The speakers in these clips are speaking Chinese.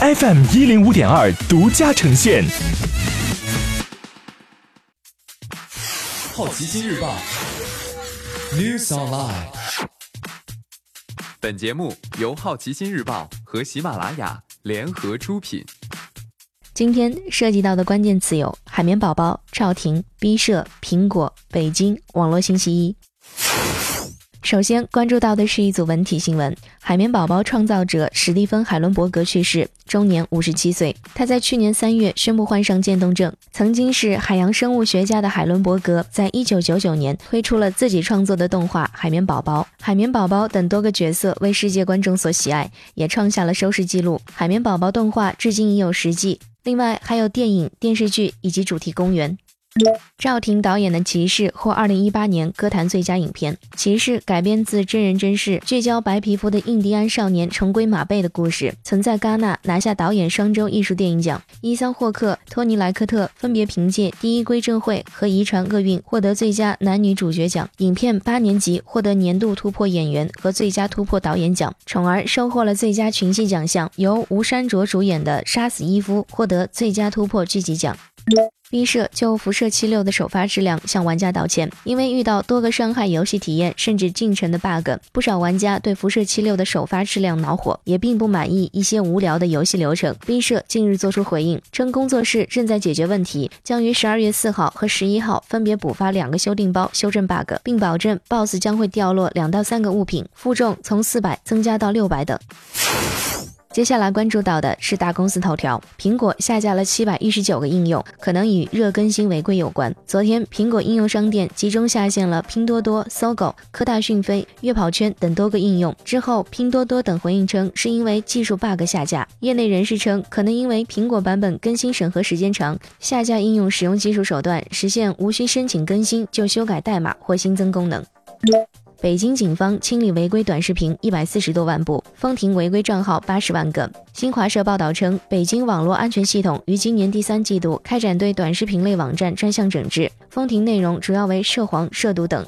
FM 一零五点二独家呈现。好奇心日报 News Online。本节目由好奇心日报和喜马拉雅联合出品。今天涉及到的关键词有海绵宝宝、赵婷、B 社、苹果、北京、网络星期一。首先关注到的是一组文体新闻：海绵宝宝创造者史蒂芬·海伦伯格去世，终年五十七岁。他在去年三月宣布患上渐冻症。曾经是海洋生物学家的海伦伯格，在一九九九年推出了自己创作的动画《海绵宝宝》。海绵宝宝等多个角色为世界观众所喜爱，也创下了收视纪录。海绵宝宝动画至今已有十季，另外还有电影、电视剧以及主题公园。赵婷导演的《骑士》获二零一八年歌坛最佳影片。《骑士》改编自真人真事，聚焦白皮肤的印第安少年重归马背的故事，曾在戛纳拿下导演双周艺术电影奖。伊桑霍克、托尼莱克特分别凭借《第一归正会》和《遗传厄运》获得最佳男女主角奖。影片八年级获得年度突破演员和最佳突破导演奖。宠儿收获了最佳群戏奖项，由吴珊卓主演的《杀死伊夫》获得最佳突破剧集奖。B 社就辐射七六的首发质量向玩家道歉，因为遇到多个伤害游戏体验甚至进程的 bug，不少玩家对辐射七六的首发质量恼火，也并不满意一些无聊的游戏流程。B 社近日做出回应，称工作室正在解决问题，将于十二月四号和十一号分别补发两个修订包，修正 bug，并保证 BOSS 将会掉落两到三个物品，负重从四百增加到六百等。接下来关注到的是大公司头条，苹果下架了七百一十九个应用，可能与热更新违规有关。昨天，苹果应用商店集中下线了拼多多、搜狗、科大讯飞、悦跑圈等多个应用。之后，拼多多等回应称是因为技术 bug 下架。业内人士称，可能因为苹果版本更新审核时间长，下架应用使用技术手段，实现无需申请更新就修改代码或新增功能。北京警方清理违规短视频一百四十多万部，封停违规账号八十万个。新华社报道称，北京网络安全系统于今年第三季度开展对短视频类网站专项整治，封停内容主要为涉黄、涉毒等。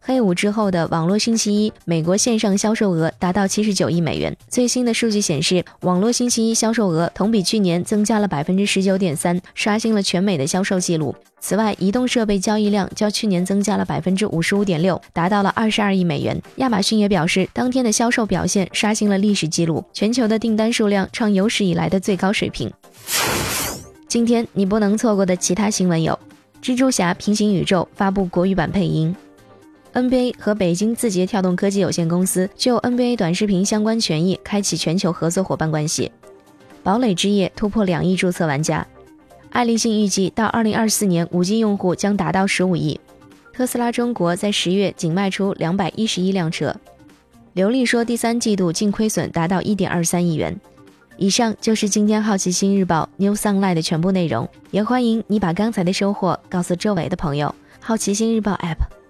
黑五之后的网络星期一，美国线上销售额达到七十九亿美元。最新的数据显示，网络星期一销售额同比去年增加了百分之十九点三，刷新了全美的销售记录。此外，移动设备交易量较去年增加了百分之五十五点六，达到了二十二亿美元。亚马逊也表示，当天的销售表现刷新了历史记录，全球的订单数量创有史以来的最高水平。今天你不能错过的其他新闻有：蜘蛛侠平行宇宙发布国语版配音。NBA 和北京字节跳动科技有限公司就 NBA 短视频相关权益开启全球合作伙伴关系。堡垒之夜突破两亿注册玩家。爱立信预计到2024年，5G 用户将达到15亿。特斯拉中国在十月仅卖出211辆车。刘丽说，第三季度净亏损达到1.23亿元。以上就是今天好奇心日报 New Sunlight 的全部内容，也欢迎你把刚才的收获告诉周围的朋友。好奇心日报 App。